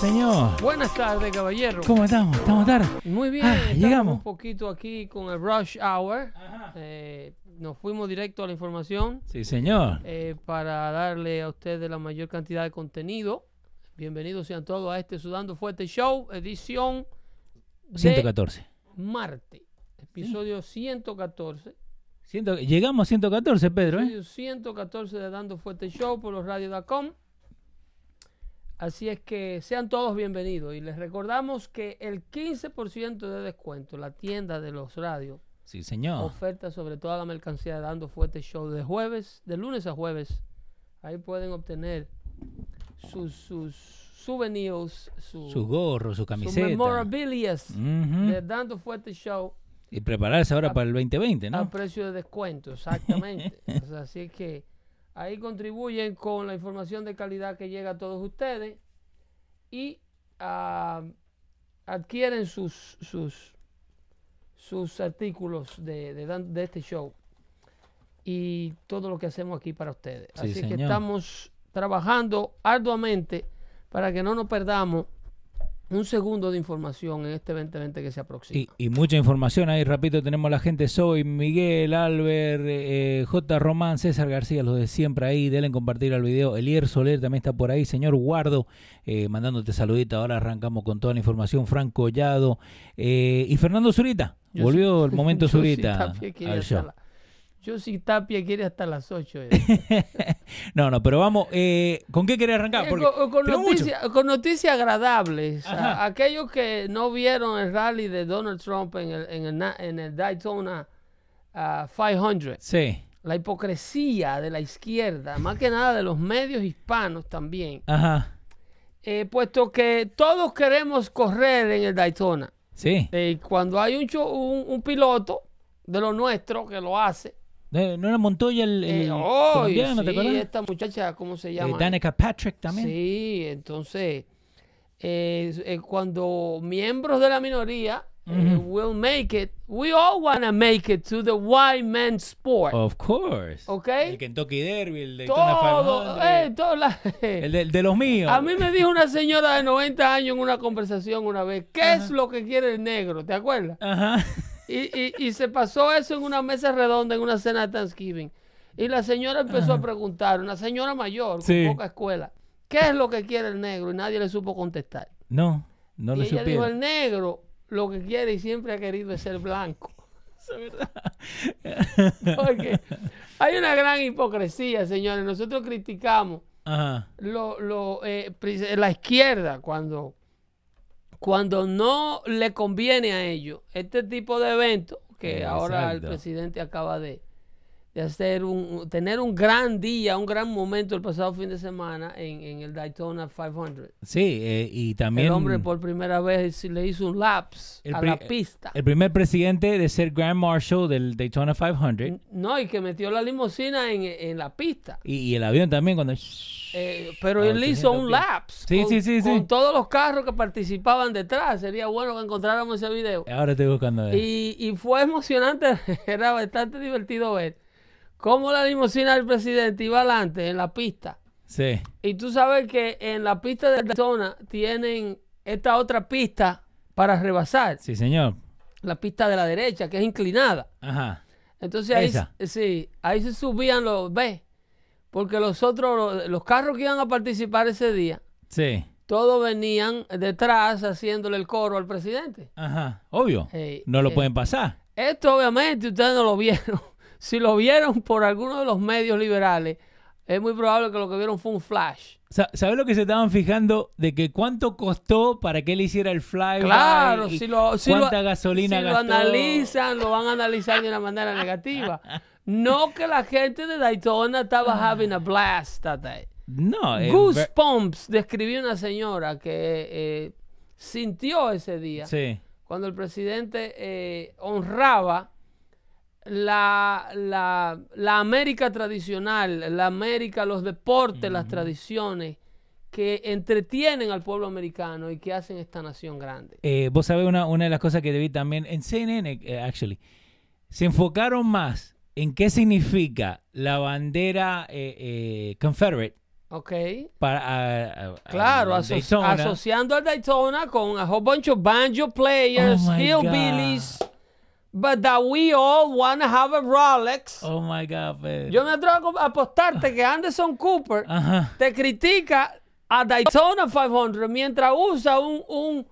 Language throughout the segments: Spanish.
Señor? Buenas tardes, caballero. ¿Cómo estamos? ¿Estamos tarde? Muy bien, Ah, estamos llegamos. un poquito aquí con el rush hour. Eh, nos fuimos directo a la información Sí, señor. eh, para darle a ustedes la mayor cantidad de contenido. Bienvenidos sean todos a este Sudando Fuerte Show, edición de 114. martes, episodio 114. Ciento- Llegamos a 114, Pedro, ¿eh? Episodio 114 de Dando Fuerte Show por los radio.com. Así es que sean todos bienvenidos y les recordamos que el 15% de descuento en la tienda de los radios Sí, señor. oferta sobre toda la mercancía de Dando Fuerte Show de jueves, de lunes a jueves. Ahí pueden obtener sus, sus souvenirs, su- Sus gorros, su sus camiseta. memorabilias Ujú. de Dando Fuerte Show Y prepararse ahora A- para el 2020, a ¿no? precio de descuento, exactamente. O sea, así que ahí contribuyen con la información de calidad que llega a todos ustedes y ah, adquieren sus, sus, sus artículos de, de este show y todo lo que hacemos aquí para ustedes. Sí, así que estamos trabajando arduamente para que no nos perdamos un segundo de información en este 2020 que se aproxima. Y, y mucha información ahí, rapidito, tenemos a la gente Soy, Miguel, Albert, eh, J. Román, César García, los de siempre ahí, denle compartir al video. Elier Soler también está por ahí, señor Guardo, eh, mandándote saludita. Ahora arrancamos con toda la información. Frank Collado eh, y Fernando Zurita. Yo Volvió sí- el momento sí Zurita quiere al show. la- yo sí Tapia quiere hasta las 8. No, no, pero vamos, eh, ¿con qué querés arrancar? Porque con, mucho. noticias con noticias agradables. A- aquellos que no vieron el rally de Donald Trump en el, en el, en el Daytona ah, 500, Sí, la hipocresía de la izquierda, más que nada de los medios hispanos también, ajá, eh, puesto que todos queremos correr en el Daytona. sí. Eh, cuando hay un, un piloto de lo nuestro que lo hace, Eh, ¿No era Montoya el, el Eh, ¡ay! colombiano, te sí, acuerdas? esta muchacha, ¿cómo se Eh, llama? Danica Patrick también. Sí, entonces, cuando miembros de la minoría eh, will make it, we all want to make it to the white man's sport. Of course. ¿Ok? El Kentucky Derby, el Daytona Todo, 500, eh, todo la- el de, de los míos. A mí me dijo una señora de 90 años en una conversación una vez, ¿qué es lo que quiere el negro? ¿Te acuerdas? Ajá. Y, y- y se pasó eso en una mesa redonda en una cena de Thanksgiving. Y la señora empezó a preguntar, una señora mayor, con Sí. poca escuela, ¿qué es lo que quiere el negro? Y nadie le supo contestar. No, no y lo ella dijo, el negro lo que quiere y siempre ha querido es ser blanco. Porque hay una gran hipocresía, señores. Nosotros criticamos Ajá. lo, lo, eh, la izquierda cuando, cuando no le conviene a ellos este tipo de eventos que ahora el presidente acaba de, de hacer un tener un gran día, un gran momento el pasado fin de semana en, en el Daytona 500. Sí, eh, y también el hombre por primera vez le hizo un laps a la pista. el primer presidente de ser Grand Marshal del Daytona 500 no, y que metió la limusina en, en la pista. y, y el avión también cuando... Eh, pero él hizo 800 un laps Sí, con, sí, sí, sí. con todos los carros que participaban detrás. Sería bueno que encontráramos ese video. Ahora estoy buscando... ver. Y, y fue emocionante, era bastante divertido ver cómo la limusina del presidente iba adelante en la pista. Sí. Y tú sabes que en la pista de zona tienen esta otra pista para rebasar, Sí, señor. la pista de la derecha, que es inclinada. Ajá. Entonces ahí, Esa. sí, ahí se subían los, ve, porque los otros, los, los carros que iban a participar ese día, Sí. todos venían detrás haciéndole el coro al presidente. Ajá. Obvio. Eh, no lo eh. pueden pasar. Esto obviamente ustedes no lo vieron. Si lo vieron por alguno de los medios liberales, es muy probable que lo que vieron fue un flash. Sa- ¿Sabes lo que se estaban fijando? De que cuánto costó para que él hiciera el flyby. Claro, si lo, si cuánta lo- gasolina si gastó. lo analizan, lo van a analizar de una manera negativa. No que la gente de Daytona estaba having a blast that day. No, Goosebumps describió una señora que eh, sintió ese día Sí. cuando el presidente eh, honraba la, la, la América tradicional, la América, los deportes, las tradiciones que entretienen al pueblo americano y que hacen esta nación grande. Eh, vos sabés una, una de las cosas que debí también en CNN, eh, actually, se enfocaron más en qué significa la bandera eh, eh, Confederate ¿Ok? para a- a- a- Claro, al aso- Daytona. asociando al Daytona con a whole bunch of banjo players, Oh hillbillies, but that we all want to have a Rolex. Oh my God, Pedro. Yo me atrevo a apostarte que Anderson Cooper te critica a Daytona 500 mientras usa un, un,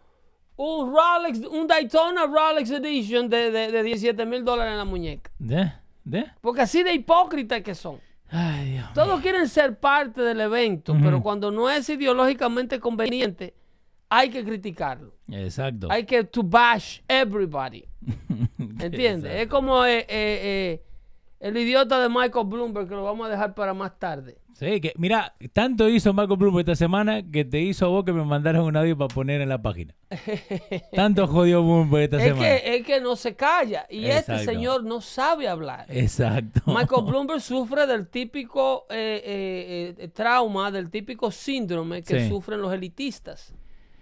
un Rolex, un Daytona Rolex Edition de, de, de 17 mil dólares en la muñeca. ¿De? ¿De? Porque así de hipócritas que son. Ay, Dios. Todos quieren ser parte del evento, pero cuando no es ideológicamente conveniente, hay que criticarlo. Exacto. Hay que to bash everybody. ¿Entiendes? Es como eh, eh, eh, el idiota de Michael Bloomberg, que lo vamos a dejar para más tarde. Sí, que mira, tanto hizo Marco Bloomberg esta semana que te hizo a vos que me mandaron un audio para poner en la página. Tanto jodió Bloomberg esta Es semana. que, es que no se calla. Y este Exacto. señor no sabe hablar. Exacto. Michael Bloomberg sufre del típico eh, eh, trauma, del típico síndrome que Sí. Ah. sufren los elitistas,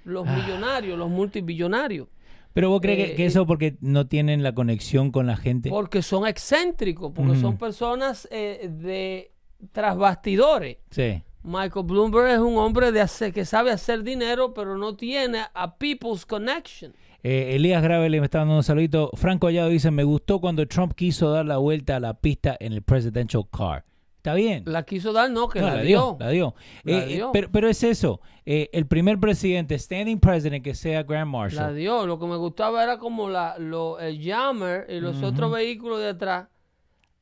los millonarios, los multibillonarios. Pero vos crees que, que eh, eso porque no tienen la conexión con la gente. Porque son excéntricos, porque son personas eh, de tras bastidores. Sí. Michael Bloomberg es un hombre de hacer, que sabe hacer dinero, pero no tiene a people's connection. Eh, Elías Gravel me está dando un saludito. Franco Allado dice, me gustó cuando Trump quiso dar la vuelta a la pista en el presidential car. Está bien. La quiso dar, no, que No, la, la dio. dio, la dio. La Eh, eh, dio. pero, pero es eso, eh, el primer presidente, standing president, que sea Grand La Marshal. dio. Lo que me gustaba era como la, lo, el Jammer y los otros vehículos de atrás.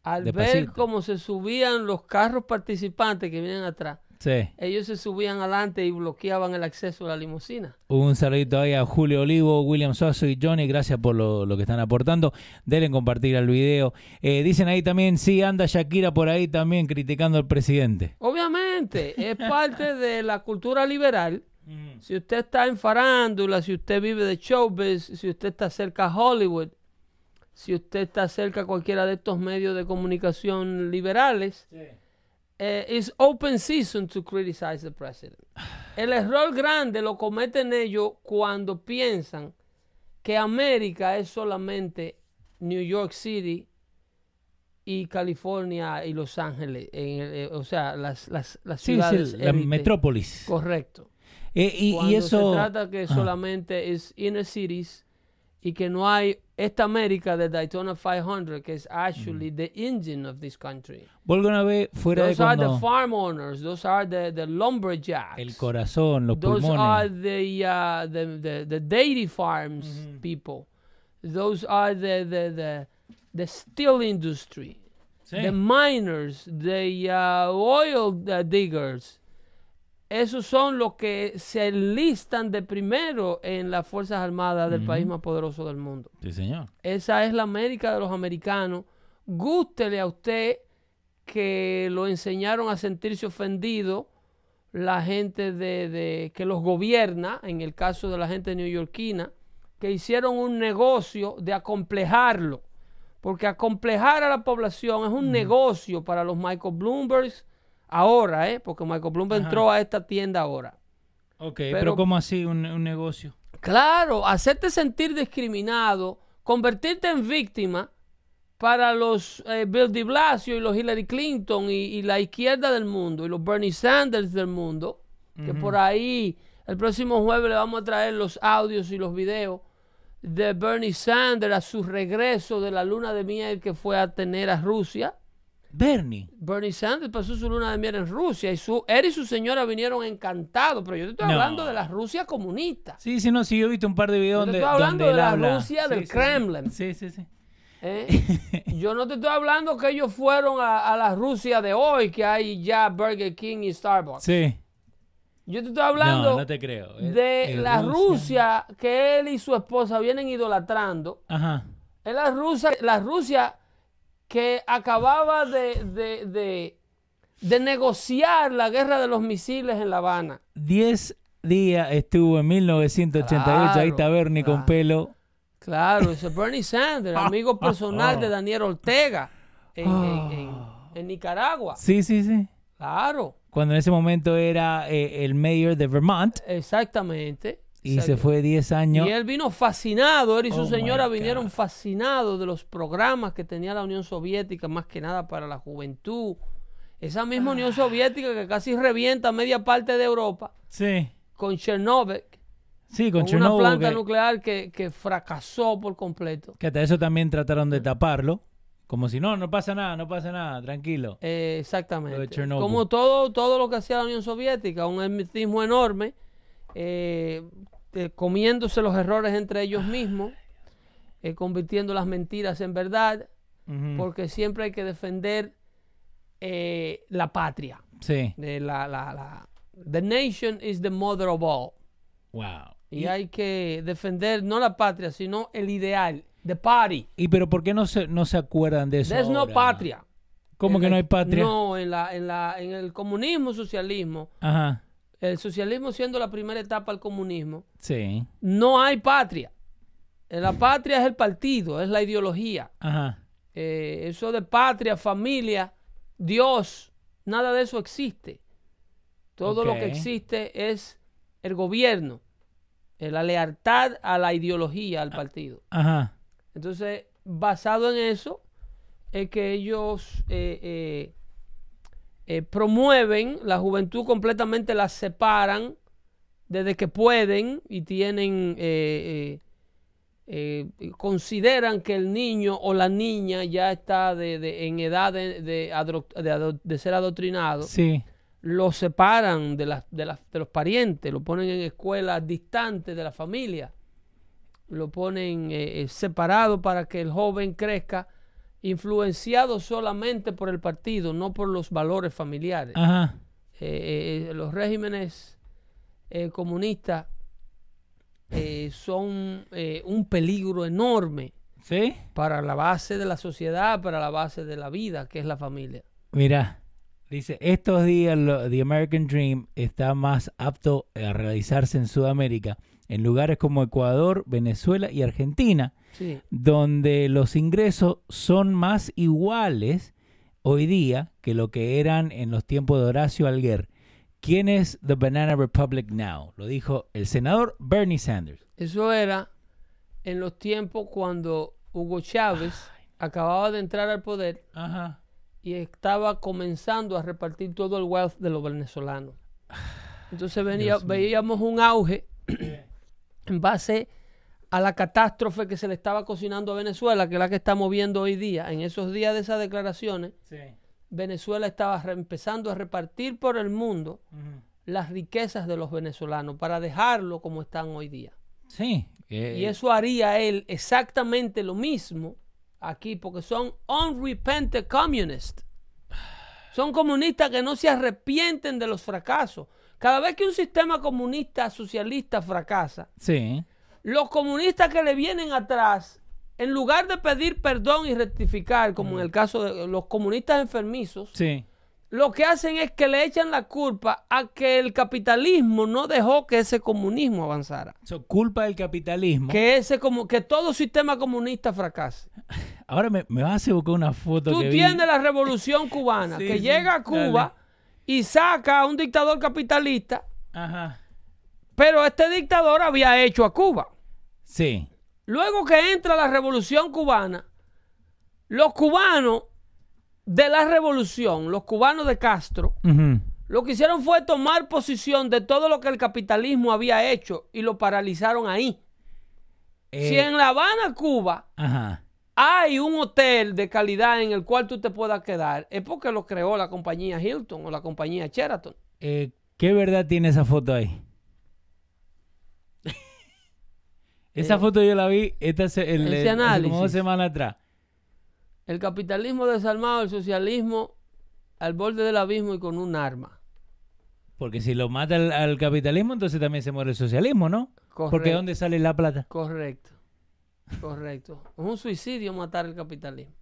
Al ver cómo se subían los carros participantes que vienen atrás, Sí. ellos se subían adelante y bloqueaban el acceso a la limusina. Un saludito ahí a Julio Olivo, William Soso y Johnny. Gracias por lo, lo que están aportando. Denle compartir el video. Eh, dicen ahí también, sí, anda Shakira por ahí también criticando al presidente. Obviamente, es parte de la cultura liberal. Si usted está en farándula, si usted vive de showbiz, si usted está cerca a Hollywood, si usted está cerca a cualquiera de estos medios de comunicación liberales, eh, it's open season to criticize the president. El error grande lo cometen ellos cuando piensan que América es solamente New York City y California y Los Ángeles, en el- eh, o sea, las, las, las Sí, sí, ciudades. la élite. metrópolis. Correcto. Eh, y, y Cuando eso... se trata que Ah. solamente es inner cities y que no hay esta América de Daytona 500 que es actually Mm. the engine of this country. Vuelvo una vez fuera de Those are the farm owners, those are the, the lumberjacks. El corazón, los Those are the, uh, the, the, the dairy farms Mm-hmm. people. Those are the, the, the, the steel industry. Sí. The miners, the uh, oil uh, diggers. Esos son los que se enlistan de primero en las Fuerzas Armadas del país más poderoso del mundo. Sí, señor. Esa es la América de los americanos. Gústele a usted que lo enseñaron a sentirse ofendido la gente de, de- que los gobierna, en el caso de la gente neoyorquina, que hicieron un negocio de acomplejarlo. Porque acomplejar a la población es un negocio para los Michael Bloombergs ahora, ¿eh? porque Michael Bloomberg Ajá. entró a esta tienda ahora. Ok, pero, Pero- ¿cómo así un, un negocio? Claro, hacerte sentir discriminado, convertirte en víctima para los eh, Bill de Blasio y los Hillary Clinton y, y la izquierda del mundo y los Bernie Sanders del mundo, que por ahí el próximo jueves le vamos a traer los audios y los videos de Bernie Sanders a su regreso de la luna de miel que fue a tener a Rusia. Bernie. Bernie Sanders pasó su luna de miel en Rusia y su, él y su señora vinieron encantados, pero yo te estoy No. hablando de la Rusia comunista. Sí, sí, no, sí, yo he visto un par de videos Yo te donde, estoy hablando donde de la habla. Rusia del Sí, Kremlin. Sí, sí, sí. ¿eh? Yo no te estoy hablando que ellos fueron a, a la Rusia de hoy, que hay ya Burger King y Starbucks. Sí. Yo te estoy hablando no, no te creo. Es- de es la Rusia que él y su esposa vienen idolatrando. Ajá. Es la Rusia, la Rusia que acababa de, de, de- de negociar la guerra de los misiles en La Habana. 10 días estuvo en 1988. Ahí está Claro, Bernie con claro. pelo. Claro, ese es Bernie Sanders, amigo personal Ah. de Daniel Ortega en, en- en- en Nicaragua. Sí, sí, sí. Claro, Cuando en ese momento era eh, el mayor de Vermont exactamente. Y se fue 10 años. Y él vino fascinado, él y su Oh, señora vinieron fascinados de los programas que tenía la Unión Soviética, más que nada para la juventud. Esa misma Unión Ah. Soviética que casi revienta media parte de Europa Sí. con Chernobyl, Sí, con, con una Chernobyl. planta que- nuclear que, que fracasó por completo. Que hasta eso también trataron de taparlo. Como si no, no pasa nada, no pasa nada, tranquilo. Eh, exactamente. Como todo, todo lo que hacía la Unión Soviética, un hermetismo enorme, eh, eh, comiéndose los errores entre ellos mismos, eh, convirtiendo las mentiras en verdad, porque siempre hay que defender eh, la patria. Sí. De la, la- la- the nation is the mother of all. Wow. Y hay que defender no la patria, sino el ideal, the party. ¿Y pero por qué no se, no se acuerdan de eso? There's no patria. ¿Cómo En que no hay patria? No, en, la, en, la, en el comunismo, socialismo, Ajá. El socialismo siendo la primera etapa del comunismo, Sí. no hay patria. Eh, La patria es el partido, es la ideología. Ajá. Eh, eso de patria, familia, Dios, nada de eso existe. Todo lo que existe es el gobierno, eh, la lealtad a la ideología, al partido. Ajá. Entonces, basado en eso, es que ellos eh, eh, promueven la juventud completamente, la separan desde que pueden y tienen, eh, eh, eh, consideran que el niño o la niña ya está de, de- en edad de, de ser adoctrinado Sí. lo separan de, los parientes, lo ponen en escuelas distantes de la familia, lo ponen separado para que el joven crezca influenciado solamente por el partido, no por los valores familiares. Ajá. Eh, eh, los regímenes eh, comunistas son un peligro enorme ¿Sí? para la base de la sociedad, para la base de la vida, que es la familia. Mira, dice, estos días lo- The American Dream está más apto a realizarse en Sudamérica, en lugares como Ecuador, Venezuela y Argentina, Sí. donde los ingresos son más iguales hoy día que lo que eran en los tiempos de Horacio Alguer. ¿Quién es The Banana Republic Now? Lo dijo el senador Bernie Sanders. Eso era en los tiempos cuando Hugo Chávez acababa de entrar al poder Ajá. y estaba comenzando a repartir todo el wealth de los venezolanos. Entonces venía, Dios mío. veíamos un auge en base a la catástrofe que se le estaba cocinando a Venezuela, que es la que estamos viendo hoy día. En esos días de esas declaraciones, Sí. Venezuela estaba empezando a repartir por el mundo las riquezas de los venezolanos para dejarlo como están hoy día. Sí. Y eso haría él exactamente lo mismo aquí, porque son unrepentant communists. Son comunistas que no se arrepienten de los fracasos. Cada vez que un sistema comunista socialista fracasa, Sí. Los comunistas que le vienen atrás, en lugar de pedir perdón y rectificar, como en el caso de los comunistas enfermizos, Sí. lo que hacen es que le echan la culpa a que el capitalismo no dejó que ese comunismo avanzara. So, culpa del capitalismo. que ese como que todo sistema comunista fracase. Ahora me, me vas a buscar una foto Tú que vi. tienes la revolución cubana Sí, que sí, llega a Cuba y saca a un dictador capitalista, Ajá. pero este dictador había hecho a Cuba. Sí. Luego que entra la revolución cubana, los cubanos de la revolución, los cubanos de Castro, lo que hicieron fue tomar posición de todo lo que el capitalismo había hecho y lo paralizaron ahí. Eh, si en La Habana, Cuba, Ajá. hay un hotel de calidad en el cual tú te puedas quedar, es porque lo creó la compañía Hilton o la compañía Sheraton. Eh, ¿Qué verdad tiene esa foto ahí? Esa Eh, foto yo la vi esta el, ese el- hace como dos semanas atrás. El capitalismo desarmado, el socialismo al borde del abismo y con un arma. Porque si lo mata al, al capitalismo, entonces también se muere el socialismo, ¿no? Porque Correcto. ¿de dónde sale la plata? Correcto. Correcto. Es un suicidio matar el capitalismo.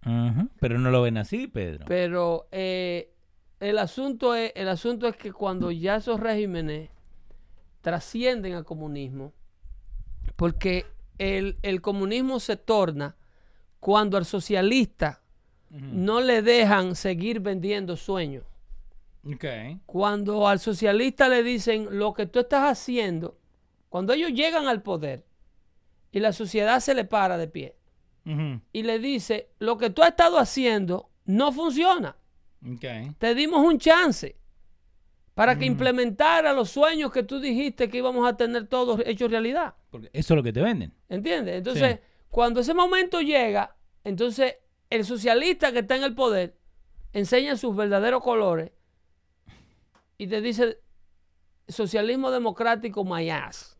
Pero no lo ven así, Pedro. Pero eh, el, asunto es, el asunto es que cuando ya esos regímenes trascienden al comunismo, porque el, el comunismo se torna cuando al socialista no le dejan seguir vendiendo sueños. Ok. Cuando al socialista le dicen lo que tú estás haciendo, cuando ellos llegan al poder y la sociedad se le para de pie y le dice lo que tú has estado haciendo no funciona. Ok. Te dimos un chance para que implementara los sueños que tú dijiste que íbamos a tener todos hechos realidad. Porque eso es lo que te venden. ¿Entiendes? Entonces, cuando ese momento llega, entonces el socialista que está en el poder enseña sus verdaderos colores y te dice socialismo democrático my ass.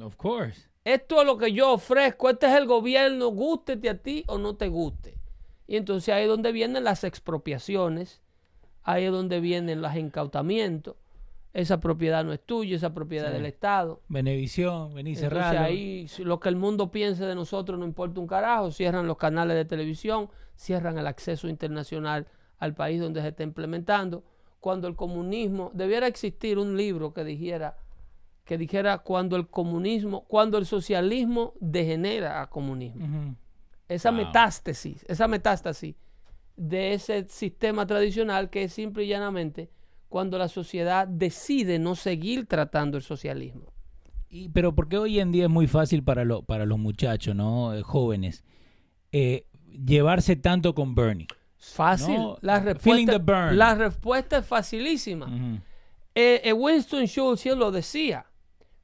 Of course. Esto es lo que yo ofrezco, este es el gobierno, gústete a ti o no te guste. Y entonces ahí es donde vienen las expropiaciones, ahí es donde vienen los incautamientos. Esa propiedad no es tuya, esa propiedad Sí. del Estado. Benevisión, vení Entonces cerrado. ahí lo que el mundo piense de nosotros no importa un carajo, cierran los canales de televisión, cierran el acceso internacional al país donde se está implementando. Cuando el comunismo, debiera existir un libro que dijera, que dijera cuando el comunismo, cuando el socialismo degenera a comunismo. Esa Wow. metástasis, esa metástasis de ese sistema tradicional que es simple y llanamente cuando la sociedad decide no seguir tratando el socialismo. Y, pero porque hoy en día es muy fácil para, lo- para los muchachos, ¿no? Eh, jóvenes, eh, llevarse tanto con Bernie. Fácil. No, la, respuesta, the burn. la respuesta es facilísima. Eh, Winston Churchill lo decía.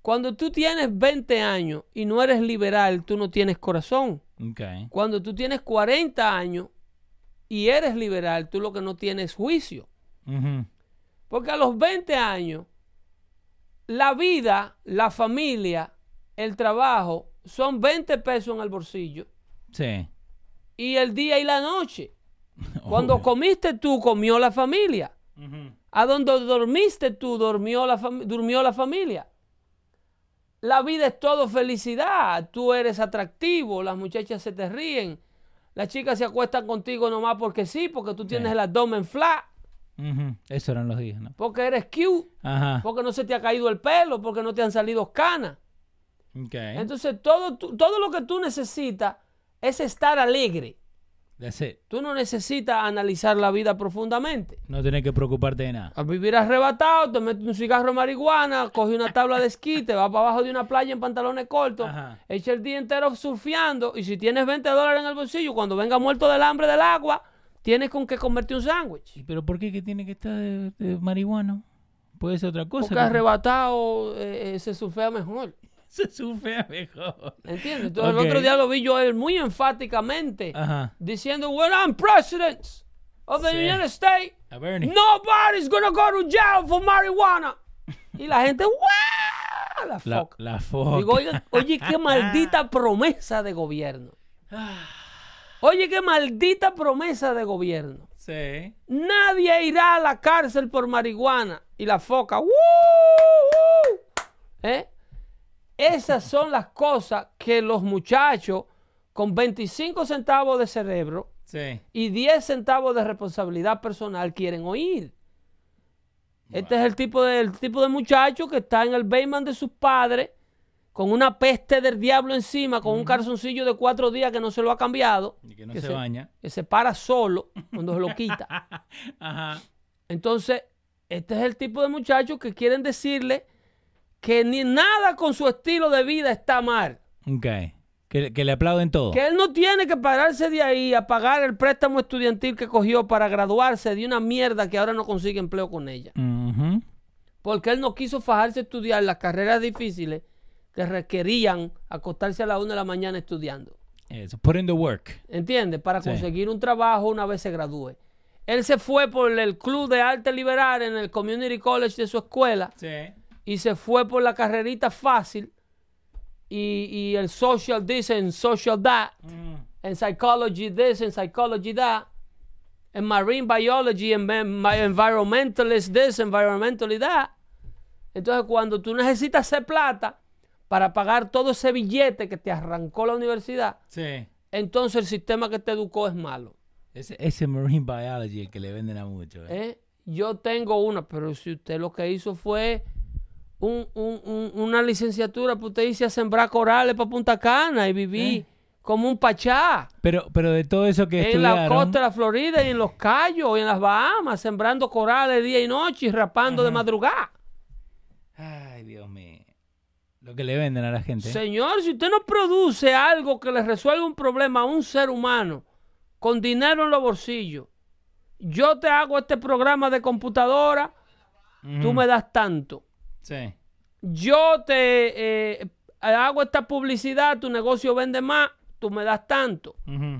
Cuando tú tienes 20 años y no eres liberal, tú no tienes corazón. Ok. Cuando tú tienes 40 años y eres liberal, tú lo que no tienes es juicio. Porque a los 20 años, la vida, la familia, el trabajo, son 20 pesos en el bolsillo. Sí. Y el día y la noche. Cuando Obvio. comiste tú, comió la familia. Ujú. A donde dormiste tú, durmió la, durmió la familia. La vida es todo felicidad. Tú eres atractivo, las muchachas se te ríen. Las chicas se acuestan contigo nomás porque sí, porque tú tienes Sí. el abdomen flat, Ujú. Eso eran los días, ¿no? porque eres cute, Ajá. porque no se te ha caído el pelo, porque no te han salido canas. Ok. Entonces, todo, todo lo que tú necesitas es estar alegre. That's it. Tú no necesitas analizar la vida profundamente. No tenés que preocuparte de nada. A vivir arrebatado, te metes un cigarro de marihuana, coge una tabla de esquí, te vas para abajo de una playa en pantalones cortos, Ajá. echa el día entero surfeando y si tienes 20 dólares en el bolsillo, cuando venga muerto del hambre del agua, tienes con qué comerte un sándwich. ¿Y pero por qué que tiene que estar de, de marihuano? Puede ser otra cosa. Porque arrebatado eh, eh, se surfea mejor. Se sufre mejor. ¿Entiendes? Entonces el otro día lo vi yo a él muy enfáticamente Ajá. diciendo, when I'm president of the Sí. United States, nobody's gonna go to jail for marijuana. Y la gente, ¡guau! La La, fuck. la foca. Digo, oye, qué maldita promesa de gobierno. Oye, qué maldita promesa de gobierno. Sí. Nadie irá a la cárcel por marihuana. Y la foca. ¡woo! ¿Eh? Esas son las cosas que los muchachos con 25 centavos de cerebro Sí. y 10 centavos de responsabilidad personal quieren oír. Este es el tipo, de, el tipo de muchacho que está en el basement de sus padres con una peste del diablo encima, con un calzoncillo de cuatro días que no se lo ha cambiado, Y que no se baña. que se para solo cuando se lo quita. Ajá. Entonces, este es el tipo de muchachos que quieren decirle que ni nada con su estilo de vida está mal. Ok. Que, que le aplauden todo. Que él no tiene que pararse de ahí a pagar el préstamo estudiantil que cogió para graduarse de una mierda que ahora no consigue empleo con ella. Porque él no quiso fajarse a estudiar las carreras difíciles que requerían acostarse a las 1 de la mañana estudiando. Eso, put in the work. ¿Entiendes? Para Sí. conseguir un trabajo una vez se gradúe. Él se fue por el club de arte liberal en el community college de su escuela Sí. Y se fue por la carrerita fácil y, y el social this and social that, en psychology this and psychology that, en marine biology en environmentalist this, environmentally that. Entonces cuando tú necesitas hacer plata para pagar todo ese billete que te arrancó la universidad, Sí. entonces el sistema que te educó es malo. Ese, ese marine biology el que le venden a mucho. ¿eh? ¿eh? Yo tengo una, pero si usted lo que hizo fue un- un- un- una licenciatura, pues usted hizo a sembrar corales para Punta Cana y viví ¿Eh? como un pachá Pero, pero de todo eso que en la costa de la Florida y en los Cayos y en las Bahamas, sembrando corales día y noche y rapando de madrugada. Ay, Dios mío. Lo que le venden a la gente. ¿eh? Señor, si usted no produce algo que le resuelva un problema a un ser humano con dinero en los bolsillos, yo te hago este programa de computadora, tú Ujú. me das tanto. Sí. Yo te eh, hago esta publicidad, tu negocio vende más, tú me das tanto.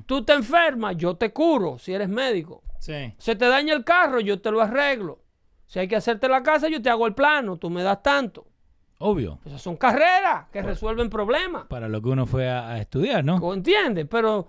Tú te enfermas, yo te curo, si eres médico. Sí. Se te daña el carro, yo te lo arreglo. Si hay que hacerte la casa, yo te hago el plano, tú me das tanto. Obvio. Esas son carreras que resuelven problemas. Para lo que uno fue a, a estudiar, ¿no? ¿O ¿Entiendes? Pero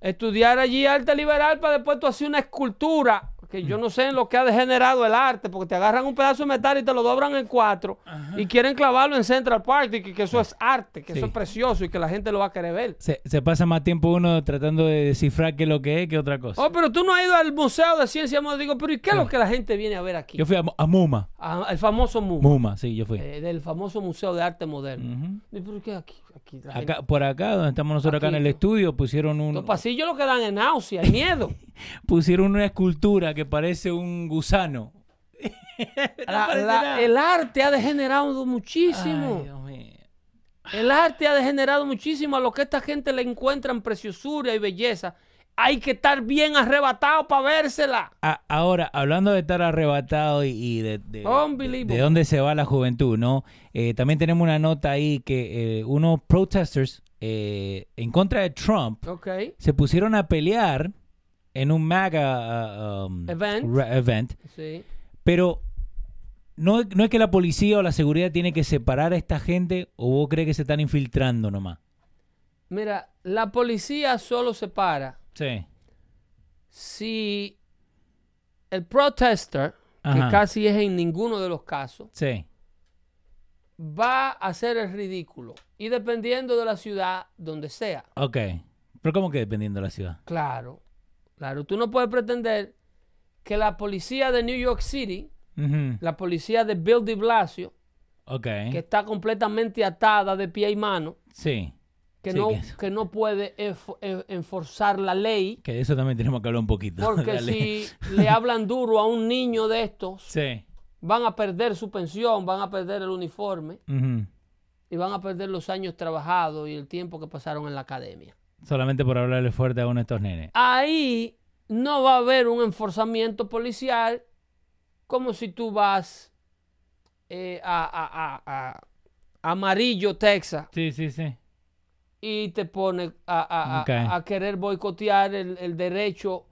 estudiar allí arte liberal para después tú hacer una escultura, que yo no sé en lo que ha degenerado el arte, porque te agarran un pedazo de metal y te lo doblan en cuatro y quieren clavarlo en Central Park, y que, que eso es arte, que eso es precioso y que la gente lo va a querer ver. Se, se pasa más tiempo uno tratando de descifrar qué es lo que es que otra cosa. Oh, pero tú no has ido al Museo de Ciencia Moderna. Digo, pero ¿y qué es lo que la gente viene a ver aquí? Yo fui a, a Muma. Ah, el famoso MUMA, Muma, sí, yo fui. eh, del famoso Museo de Arte Moderno. Ujú. ¿Y ¿Pero qué aquí? Aquí la gente- Acá, por acá, donde estamos nosotros acá en el estudio, pusieron Los un pasillos lo que dan es náusea y miedo. pusieron una escultura que parece un gusano. La- la- el arte ha degenerado muchísimo. Ay, Dios mío. El arte ha degenerado muchísimo a lo que esta gente le encuentran preciosura y belleza. Hay que estar bien arrebatado para vérsela. A- ahora, hablando de estar arrebatado y, y de, de, dónde se va la juventud, ¿no? Eh, también tenemos una nota ahí que eh, unos protesters eh, en contra de Trump se pusieron a pelear en un MAGA uh, um, Event. event, Sí. pero no, no es que la policía o la seguridad tiene que separar a esta gente o vos crees que se están infiltrando nomás. Mira, la policía solo se para Sí. si el protester, Ajá. que casi es en ninguno de los casos, Sí. va a hacer el ridículo. Y dependiendo de la ciudad donde sea. Ok. Pero ¿cómo que dependiendo de la ciudad? Claro, claro. Tú no puedes pretender que la policía de New York City, la policía de Bill de Blasio, que está completamente atada de pie y mano, Sí. Que, Sí, no, que no puede en- enforzar la ley, Que de eso también tenemos que hablar un poquito. porque si le hablan duro a un niño de estos, Sí. van a perder su pensión, van a perder el uniforme y van a perder los años trabajados y el tiempo que pasaron en la academia. Solamente por hablarle fuerte a uno de estos nenes. ahí no va a haber un enforzamiento policial como si tú vas eh, a, a- a- a Amarillo, Texas, Sí, sí, sí. Y te pones a, a- a- querer boicotear el, el derecho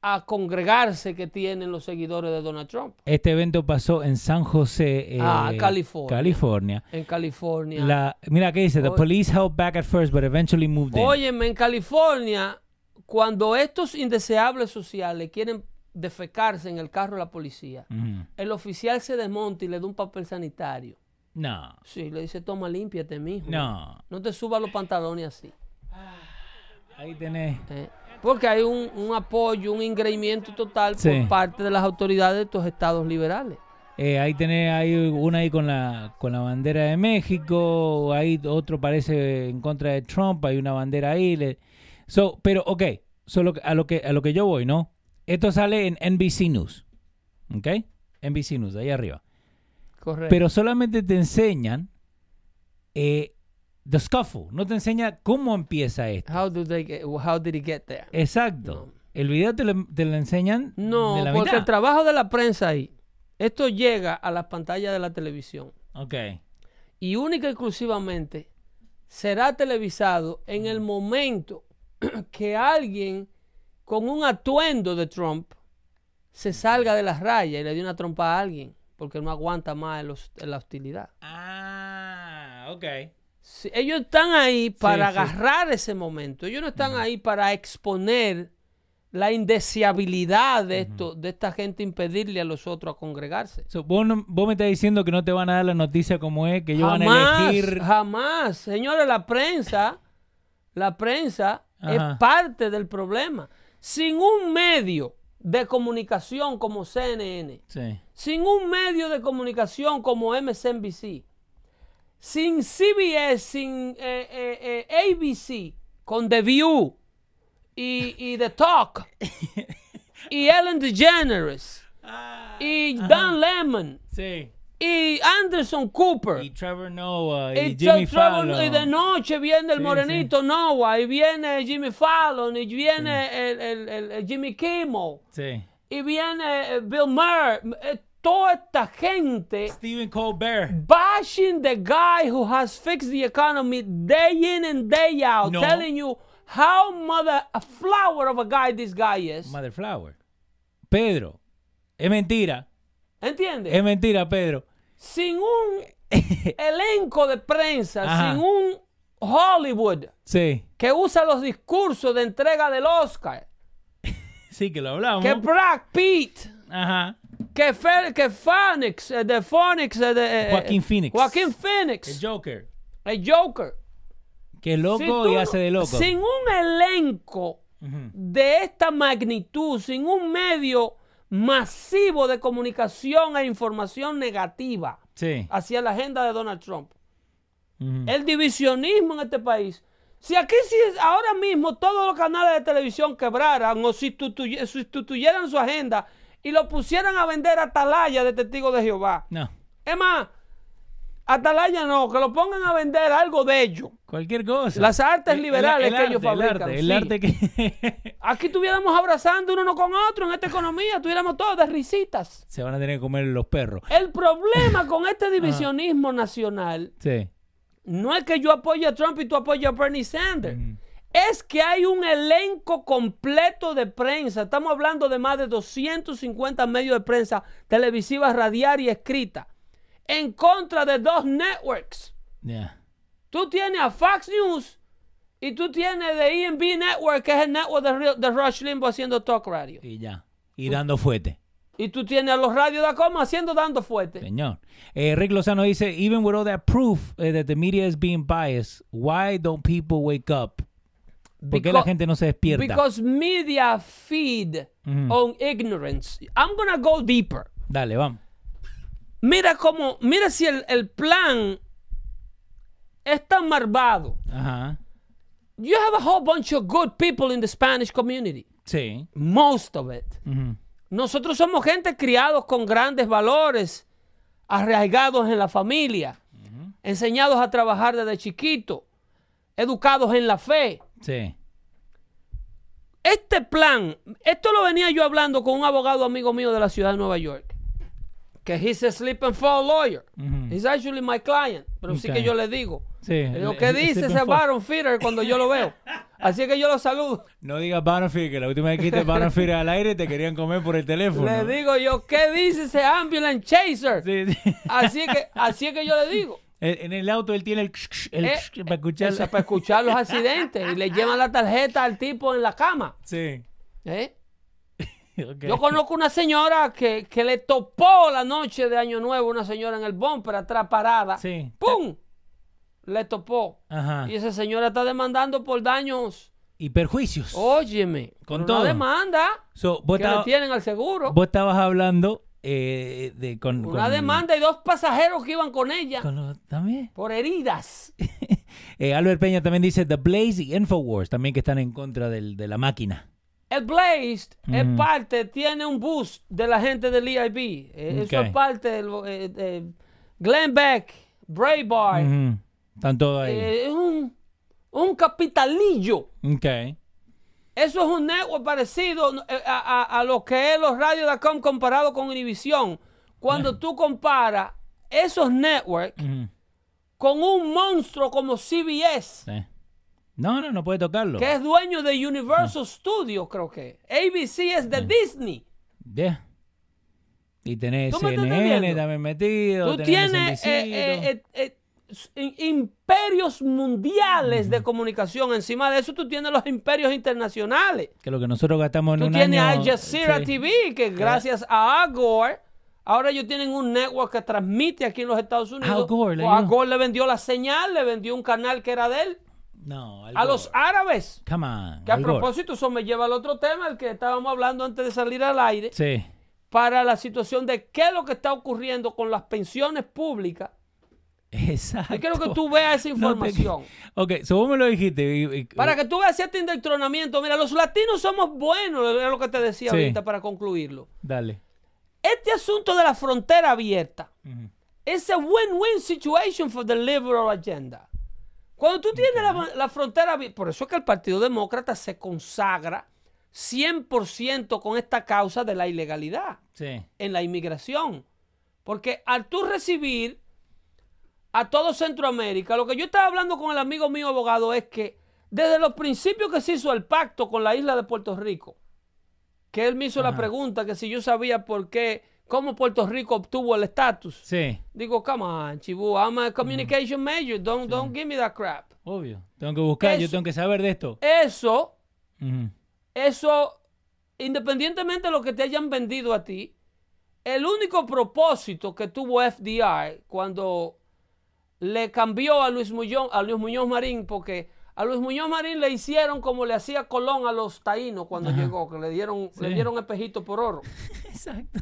a congregarse que tienen los seguidores de Donald Trump. Este evento pasó en San José, eh, Ah, California. California. En California. La, mira, ¿qué dice? The Oye. police held back at first, but eventually moved in. Óyeme, en California, cuando estos indeseables sociales quieren defecarse en el carro de la policía, el oficial se desmonta y le da un papel sanitario. No, Sí, le dice, toma, límpiate, mijo. no. No te subas los pantalones así. Ahí tenés. ¿eh? Porque hay un, un apoyo, un engreimiento total Sí. por parte de las autoridades de estos estados liberales. Eh, ahí tenés hay una ahí con la con la bandera de México, ahí otro parece en contra de Trump, hay una bandera ahí. le- So, pero, ok, solo a lo que a lo que yo voy, ¿no? Esto sale en NBC News, ¿ok? NBC News, ahí arriba. Correcto. Pero solamente te enseñan eh, the scuffle, no te enseña cómo empieza esto. how, do they get- how did he get there? Exacto. No. El video te lo, te lo enseñan No, de la porque mitad. el trabajo de la prensa ahí, esto llega a las pantallas de la televisión. Ok. y única y exclusivamente será televisado en el momento que alguien con un atuendo de Trump se salga de las rayas y le dé una trompa a alguien porque no aguanta más los- en la hostilidad. Ah, ok. Sí, ellos están ahí para sí. agarrar ese momento. Ellos no están ahí para exponer la indeseabilidad de esto, de esta gente impedirle a los otros a congregarse. So, vos, no- vos me estás diciendo que no te van a dar la noticia como es, que ellos van a elegir. jamás. Señores, la prensa, la prensa Ajá. es parte del problema. Sin un medio de comunicación como CNN, Sí. sin un medio de comunicación como MSNBC, sin CBS, sin eh, eh, eh, ABC, con The View y, y The Talk, y Ellen DeGeneres, y Dan Lemon, Sí. Y Anderson Cooper. Y Trevor Noah, y, Y, Jimmy Trevor- Fallon. y de noche viene el Sí, morenito Noah, y viene Jimmy Fallon, y viene el, el- el- el Jimmy Kimmel, Sí. y viene eh, Bill Maher. Eh, toda esta gente Stephen Colbert. bashing the guy who has fixed the economy day in and day out, No. telling you how mother a flower of a guy this guy is. Mother Flower. Pedro. Es mentira. ¿Entiendes? Es mentira, Pedro. Sin un elenco de prensa, Ajá. sin un Hollywood Sí. que usa los discursos de entrega del Oscar, Sí, que lo hablamos. que Brad Pitt, Ajá. que, Fe- que Phoenix, eh, de Phoenix, eh, de, eh, Joaquín Phoenix. Joaquín Phoenix, El Joker. el Joker. Que es Si loco tú y hace de loco. Sin un elenco de esta magnitud, sin un medio masivo de comunicación e información negativa Sí. hacia la agenda de Donald Trump. El divisionismo en este país. Si aquí si ahora mismo todos los canales de televisión quebraran o sustituye- sustituyeran su agenda y lo pusieran a vender a Atalaya de testigos de Jehová. No. Es más, Atalaya no, que lo pongan a vender algo de ellos. Cualquier cosa. Las artes El- liberales el que ellos fabrican, El sí. arte, el arte que Aquí estuviéramos abrazando uno con otro en esta economía, tuviéramos todos de risitas. se van a tener que comer los perros. El problema con este divisionismo nacional Sí. no es que yo apoye a Trump y tú apoyes a Bernie Sanders. Es que hay un elenco completo de prensa. Estamos hablando de más de 250 medios de prensa televisivas, radial y escrita. En contra de dos networks. Ya. Tú tienes a Fox News y tú tienes de ENB Network, que es el network de, de Rush Limbaugh haciendo talk radio. Y ya. Y dando fuerte. Y tú tienes a los radios de Acoma haciendo dando fuerte. Señor. Eh, Rick Lozano dice, even with all that proof eh, that the media is being biased, why don't people wake up? ¿Por qué la gente no se despierta? Because media feed on ignorance. I'm gonna go deeper. Dale, vamos. Mira cómo, mira si el, el plan es tan malvado. Ajá. You have a whole bunch of good people in the Spanish community. Sí. Most of it. Nosotros somos gente criados con grandes valores, arraigados en la familia, enseñados a trabajar desde chiquito, educados en la fe. Sí. Este plan, esto lo venía yo hablando con un abogado amigo mío de la ciudad de Nueva York, que he's a slip and fall lawyer. Ujú. He's actually my client, pero sí Ok. que yo le digo. Sí. Lo El- que dice ese. Baron Feeder cuando yo lo veo. Así que yo lo saludo. No digas Battlefield, que la última vez que dijiste Battlefield al aire te querían comer por el teléfono. Le digo yo, ¿qué dice ese ambulance chaser? Sí, sí. Así que, así es que yo le digo. En en el auto él tiene el, el Eh, para escuchar. Eso, para escuchar los accidentes y le llevan la tarjeta al tipo en la cama. Sí. ¿eh? Yo conozco una señora que, que le topó la noche de Año Nuevo, una señora en el bumper atrás parada. Sí. ¡Pum! Le topó. Ajá. Y esa señora está demandando por daños. Y perjuicios. Óyeme, Con una demanda So, que le tienen al seguro. vos estabas hablando eh, de, con, Una con- demanda y dos pasajeros que iban con ella con lo- también. por heridas. Eh, Albert Peña también dice The Blaze y Infowars también que están en contra del- de la máquina. El Blazed es Ujú. parte, tiene un boost de la gente del EIB. Eh, Eso es parte del eh, eh, Glenn Beck, Breitbart. Ujú. Están todos ahí. eh, es un, un capitalillo. ok. Eso es un network parecido a, a- a lo que es los radios de Com comparado con Univision. Cuando tú comparas esos networks con un monstruo como CBS, Sí. No, no, no puede tocarlo. que es dueño de Universal Studios, creo que. ABC es de Disney. Yeah. Y tenés ¿Tú me CNN también metido. Tú tienes eh, eh, eh, imperios mundiales de comunicación. Encima de eso, tú tienes los imperios internacionales. que lo que nosotros gastamos en Tú un tienes año. Al Jazeera sí. TV, que gracias a Al Gore, ahora ellos tienen un network que transmite aquí en los Estados Unidos. Al Gore le Al. Gore le vendió la señal, le vendió un canal que era de él No, a los árabes. Come on. Que a propósito, eso me lleva al otro tema, el que estábamos hablando antes de salir al aire, Sí. para la situación de qué es lo que está ocurriendo con las pensiones públicas. Exacto. Yo quiero que tú veas esa No te- información. Ok, so vos me lo dijiste. Para que tú veas este indoctrinamiento. Mira, los latinos somos buenos, es lo que te decía Sí. ahorita para concluirlo. Dale. Este asunto de la frontera abierta es a win-win situation for the liberal agenda. Cuando tú tienes la, la frontera por eso es que el Partido Demócrata se consagra 100% con esta causa de la ilegalidad Sí. en la inmigración. Porque al tú recibir a todo Centroamérica, lo que yo estaba hablando con el amigo mío abogado es que desde los principios que se hizo el pacto con la isla de Puerto Rico, que él me hizo la pregunta que si yo sabía por qué, cómo Puerto Rico obtuvo el estatus. Sí. Digo, come on, chibu, I'm a communication major, don't, don't give me that crap. Obvio. Tengo que buscar, yo tengo que saber de esto. Eso, eso, independientemente de lo que te hayan vendido a ti, el único propósito que tuvo FDR cuando le cambió a Luis Muñoz, a Luis Muñoz Marín, porque a Luis Muñoz Marín le hicieron como le hacía Colón a los taínos cuando llegó, que le dieron, le Sí. dieron espejito por oro. Exacto.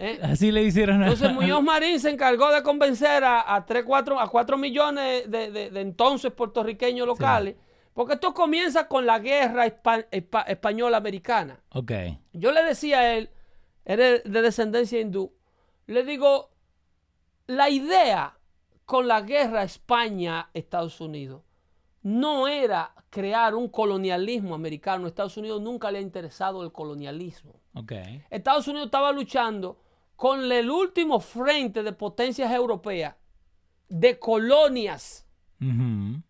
¿eh? Así le hicieron a. Entonces Muñoz Marín se encargó de convencer a, a, 3, 4, a 4 millones de, de- de entonces puertorriqueños locales, porque esto comienza con la guerra espa- espa- española-americana. Ok. Yo le decía a él, eres de descendencia hindú, le digo, la idea con la guerra España-Estados Unidos no era crear un colonialismo americano. Estados Unidos nunca le ha interesado el colonialismo. Estados Unidos estaba luchando con el último frente de potencias europeas de colonias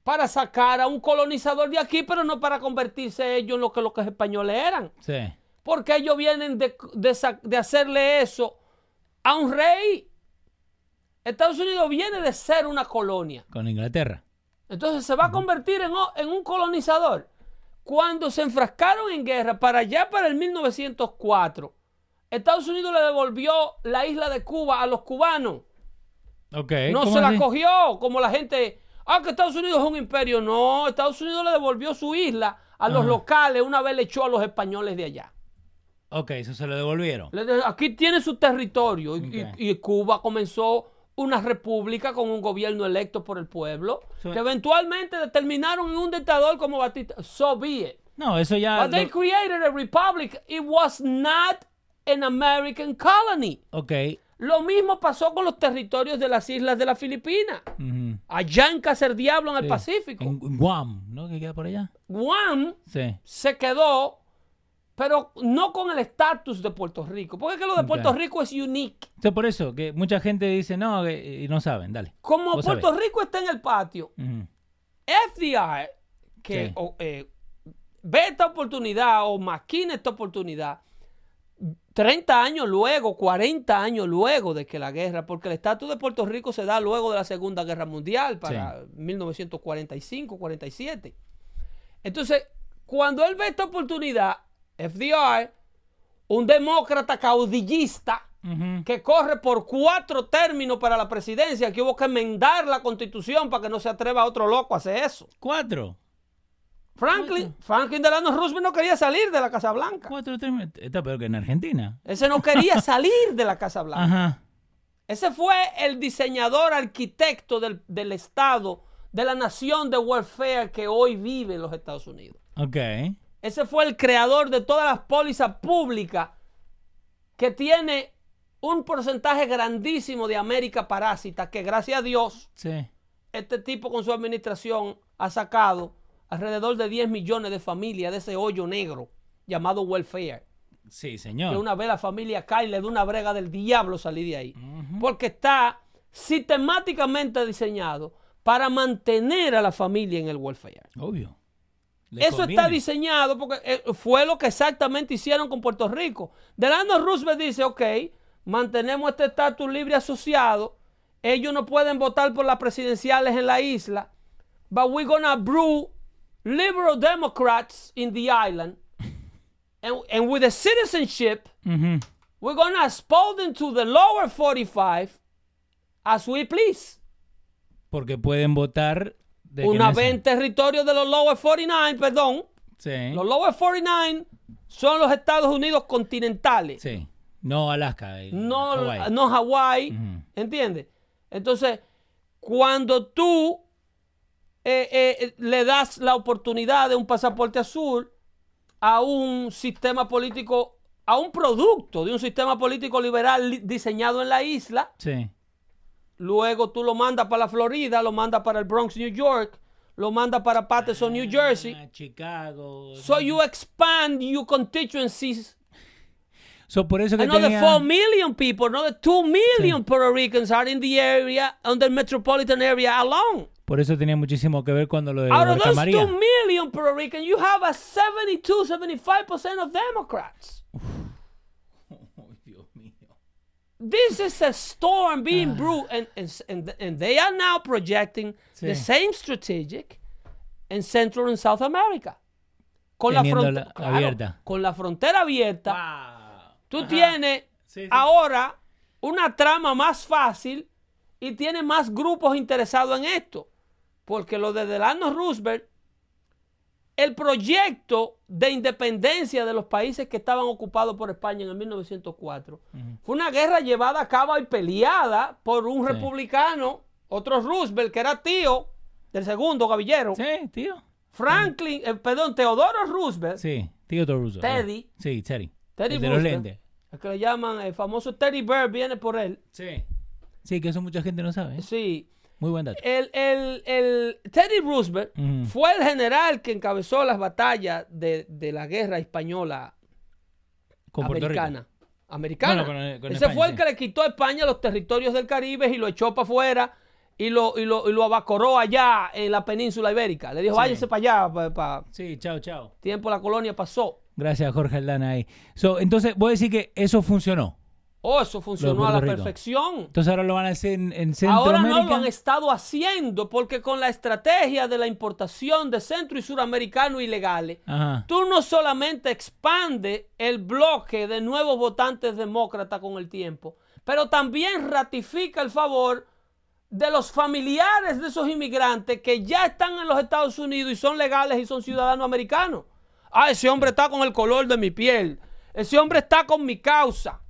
para sacar a un colonizador de aquí, pero no para convertirse ellos en lo que los españoles eran. Sí. Porque ellos vienen de, de sa- de hacerle eso a un rey. Estados Unidos viene de ser una colonia. Con Inglaterra. Entonces se va a convertir en, un colonizador. Cuando se enfrascaron en guerra para allá para el 1904, Estados Unidos le devolvió la isla de Cuba a los cubanos. Ok. No ¿cómo se la así? cogió como la gente. Ah, que Estados Unidos es un imperio. No, Estados Unidos le devolvió su isla a los Ajá. locales una vez le echó a los españoles de allá. Ok, eso se lo devolvieron. Le de- Aquí tiene su territorio y Cuba comenzó una república con un gobierno electo por el pueblo que eventualmente determinaron en un dictador como Batista. So be it. No, eso ya. But they lo- created a republic. It was not an American colony. Ok. Lo mismo pasó con los territorios de las islas de las Filipinas. Ujú. Allá en Cacer Diablo, en el. Pacífico. En Guam, ¿no? Que queda por allá. Guam Sí. se quedó, pero no con el estatus de Puerto Rico. Porque es que lo de. Puerto Rico es unique. Sea, por eso, que mucha gente dice, no, que- y no saben, dale. Como Vos Puerto sabés. Rico está en el patio, Ujú. FDR, que Sí. o, eh, ve esta oportunidad o maquina esta oportunidad 30 años luego, 40 años luego de que la guerra, porque el estatus de Puerto Rico se da luego de la Segunda Guerra Mundial, para 1945, 47. Entonces, cuando él ve esta oportunidad, FDR, un demócrata caudillista, que corre por cuatro términos para la presidencia, que hubo que enmendar la constitución para que no se atreva otro loco a hacer eso. Cuatro. Franklin, Franklin Delano Roosevelt no quería salir de la Casa Blanca. Cuatro, tres. Está peor que en Argentina. Ese no quería salir de la Casa Blanca. Ajá. Ese fue el diseñador, arquitecto del, del Estado, de la nación de welfare que hoy vive en los Estados Unidos. Ok. Ese fue el creador de todas las pólizas públicas que tiene un porcentaje grandísimo de América parásita que gracias a Dios Sí. este tipo con su administración ha sacado alrededor de 10 millones de familias de ese hoyo negro llamado welfare. Sí, Que señor. una vez la familia cae le da una brega del diablo salir de ahí. Porque está sistemáticamente diseñado para mantener a la familia en el welfare. Obvio. Les Eso conviene. está diseñado porque eh, fue lo que exactamente hicieron con Puerto Rico. Delano Roosevelt dice, ok, mantenemos este estatus libre asociado, ellos no pueden votar por las presidenciales en la isla, but we're gonna brew liberal Democrats in the island, and, and with the citizenship, we're gonna expose them to the lower 45 as we please. Porque pueden votar Una vez en territorio de los lower 49, perdón, Sí. Los Lower 49 son los Estados Unidos continentales, Sí. No Alaska. y no Hawái. no. ¿entiendes? Entonces, cuando tú eh, eh, le das la oportunidad de un pasaporte azul a un sistema político, a un producto de un sistema político liberal li- diseñado en la isla, Sí. Luego tú lo mandas para la Florida, lo mandas para el Bronx, New York, lo mandas para Patterson, New Jersey. Ah, Chicago. So you expand your constituencies So, por eso que Another tenía- 4 million people, another 2 million Puerto Ricans are in the area, on the metropolitan area alone. Por eso tenía muchísimo que ver cuando lo de Out of those María. 2 million Puerto Ricans, you have a 72, 75% of Democrats. Mío. This is a storm being brewed, and, and, and, and they are now projecting the same strategic in Central and South America. Con la, claro, abierta. con la frontera abierta, Wow. Tú Ajá. tienes Sí, sí. ahora una trama más fácil y tienes más grupos interesados en esto. Porque lo de Delano Roosevelt, el proyecto de independencia de los países que estaban ocupados por España en el 1904 fue una guerra llevada a cabo y peleada por un Sí. republicano, otro Roosevelt, que era tío del segundo gavillero, Sí, tío. Franklin, eh, perdón, Teodoro Roosevelt, Sí, tío Toruso. Teddy. Sí, Teddy. Teddy El de los Roosevelt, lentes. el que le llaman el famoso Teddy Bear, viene por él. Sí. Sí, que eso mucha gente no sabe. Sí. Muy buen dato. El, el- el Teddy Roosevelt fue el general que encabezó las batallas de, de la guerra española Con americana. Americana. Bueno, con- con Ese España, fue el sí. que le quitó a España los territorios del Caribe y lo echó para afuera y lo, y, lo, y lo abacoró allá en la península ibérica. Le dijo, Sí. váyase para allá, Sí, chao, chao. tiempo la colonia pasó. Gracias, Jorge Aldana ahí. So, entonces, voy a decir que eso funcionó. Oh, eso funcionó a la perfección. Entonces ahora lo van a hacer en, en Ahora Centroamérica. no lo han estado haciendo porque con la estrategia de la importación de centro y suramericanos ilegales, Ajá. tú no solamente expandes el bloque de nuevos votantes demócratas con el tiempo, pero también ratifica el favor de los familiares de esos inmigrantes que ya están en los Estados Unidos y son legales y son ciudadanos americanos. Ah, ese hombre está con el color de mi piel. Ese hombre está con mi causa.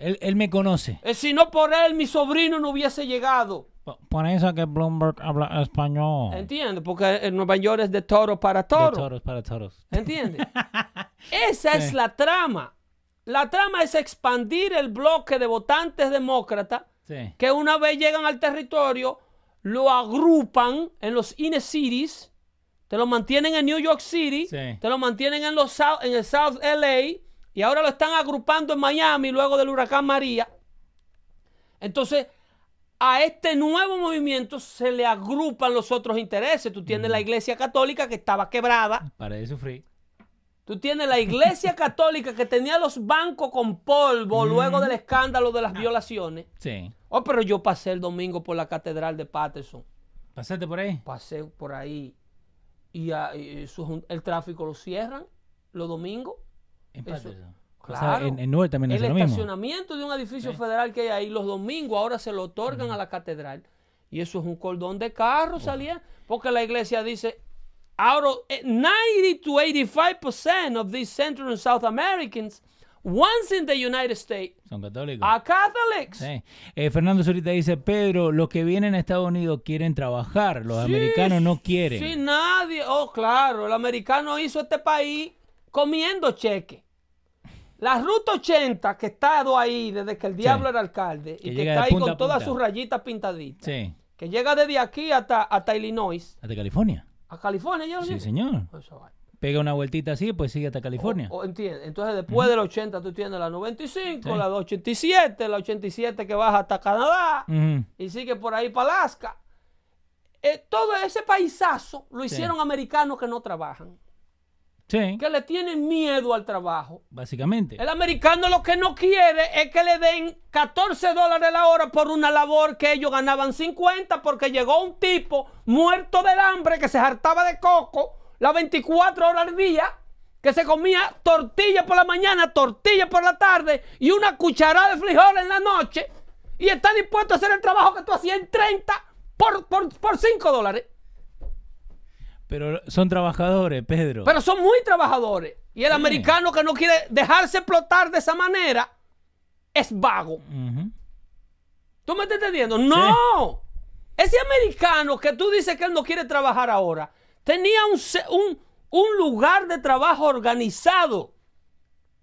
Él, él me conoce. Eh, Si no por él, mi sobrino no hubiese llegado. Por- Por eso que Bloomberg habla español. ¿Entiendes? Porque en Nueva York es de toro para De toro. toros para toros. ¿Entiendes? Esa es la trama. La trama es expandir el bloque de votantes demócratas Sí. que una vez llegan al territorio, lo agrupan en los inner cities, te lo mantienen en New York City, Sí. te lo mantienen en, los South- en el South LA y ahora lo están agrupando en Miami luego del huracán María. Entonces, a este nuevo movimiento se le agrupan los otros intereses. Tú tienes la iglesia católica que estaba quebrada. Para de sufrir. Tú tienes la iglesia católica que tenía los bancos con polvo luego del escándalo de las violaciones. Sí. Oh, pero yo pasé el domingo por la catedral de Patterson. Pasaste por ahí. Pasé por ahí y, ah, y el tráfico lo cierran los domingos. En Patterson. O sea, Claro. en, en Newark también el lo mismo. estacionamiento de un edificio federal que hay ahí los domingos ahora se lo otorgan a la catedral. Y eso es un cordón de carros salía porque la iglesia dice out of eh, 90 to 85% of these Central and South Americans once in the United States Son católicos. are Catholics. Sí. Eh, Fernando Zurita dice, Pedro, los que vienen a Estados Unidos quieren trabajar, los Sí, americanos no quieren. Sí, nadie. Oh, claro, el americano hizo este país comiendo cheque. La ruta 80 que ha estado ahí desde que el diablo era alcalde y que está ahí con todas sus rayitas pintaditas. Sí. Que llega desde aquí hasta, hasta Illinois, Hasta California. a California. ¿ya lo Sí, señor. Eso va. Pega una vueltita así, pues sigue hasta California. O, o entiende. Entonces, después del 80, tú tienes la 95, Sí. la 87, la 87 que baja hasta Canadá y sigue por ahí para Alaska. eh, todo ese paisazo lo hicieron americanos que no trabajan, Sí, que le tienen miedo al trabajo. básicamente. El americano lo que no quiere es que le den 14 dólares la hora por una labor que ellos ganaban 50 porque llegó un tipo muerto del hambre que se hartaba de coco las 24 horas al día, que se comía tortilla por la mañana, tortilla por la tarde y una cucharada de frijoles en la noche y está dispuesto a hacer el trabajo que tú hacías en 30 por, por, por 5 dólares. Pero son trabajadores, Pedro. Pero son muy trabajadores. Y el Sí. americano que no quiere dejarse explotar de esa manera es vago. ¿Tú me estás entendiendo? No. Ese americano que tú dices que él no quiere trabajar ahora, tenía un, se- un, un lugar de trabajo organizado.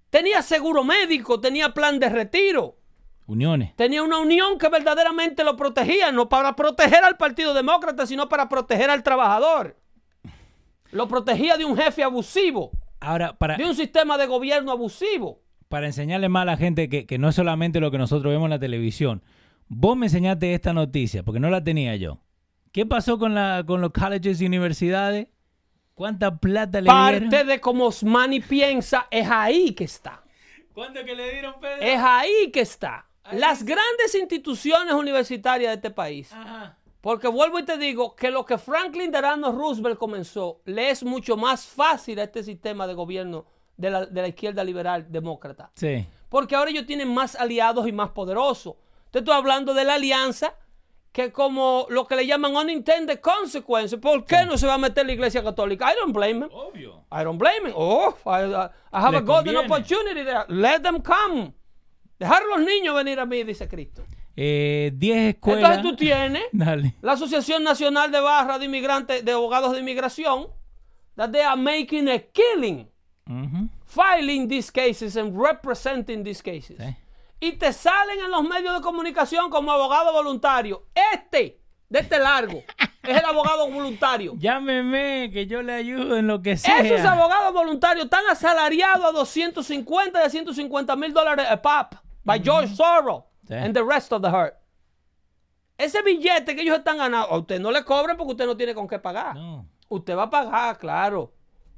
Tenía seguro médico, tenía plan de retiro. Uniones. Tenía una unión que verdaderamente lo protegía, no para proteger al Partido Demócrata, sino para proteger al trabajador. Lo protegía de un jefe abusivo, Ahora, para, de un sistema de gobierno abusivo. para enseñarle más a la gente que, que no es solamente lo que nosotros vemos en la televisión. Vos me enseñaste esta noticia, porque no la tenía yo. ¿Qué pasó con, la, con los colleges y universidades? ¿Cuánta plata le Parte dieron? de cómo Osmani piensa es ahí que está. ¿Cuánto que le dieron, Pedro? Es ahí que está. Las grandes instituciones universitarias de este país. Ajá. Porque vuelvo y te digo que lo que Franklin Delano Roosevelt comenzó le es mucho más fácil a este sistema de gobierno de la, de la izquierda liberal demócrata. Sí. Porque ahora ellos tienen más aliados y más poderosos. Te estoy hablando de la alianza que como lo que le llaman unintended consequences. ¿Por qué no se va a meter la iglesia católica? I don't blame him. Obvio. I don't blame him. Oh, I, I- I have a golden conviene. opportunity there. Let them come. Dejar a los niños venir a mí, dice Cristo. Eh, 10 escuelas. Entonces tú tienes Dale. la Asociación Nacional de Barra de Inmigrantes, de Abogados de Inmigración, that they are making a killing filing these cases and representing these cases. Sí. Y te salen en los medios de comunicación como abogado voluntario. Este, de este largo, es el abogado voluntario. Llámeme, que yo le ayudo en lo que sea. Esos abogados voluntarios están asalariados a 250 y a 150 mil dólares a pop by George Soros Sí. and the rest of the herd. Ese billete que ellos están ganando, a usted no le cobran porque usted no tiene con qué pagar. No. Usted va a pagar, claro.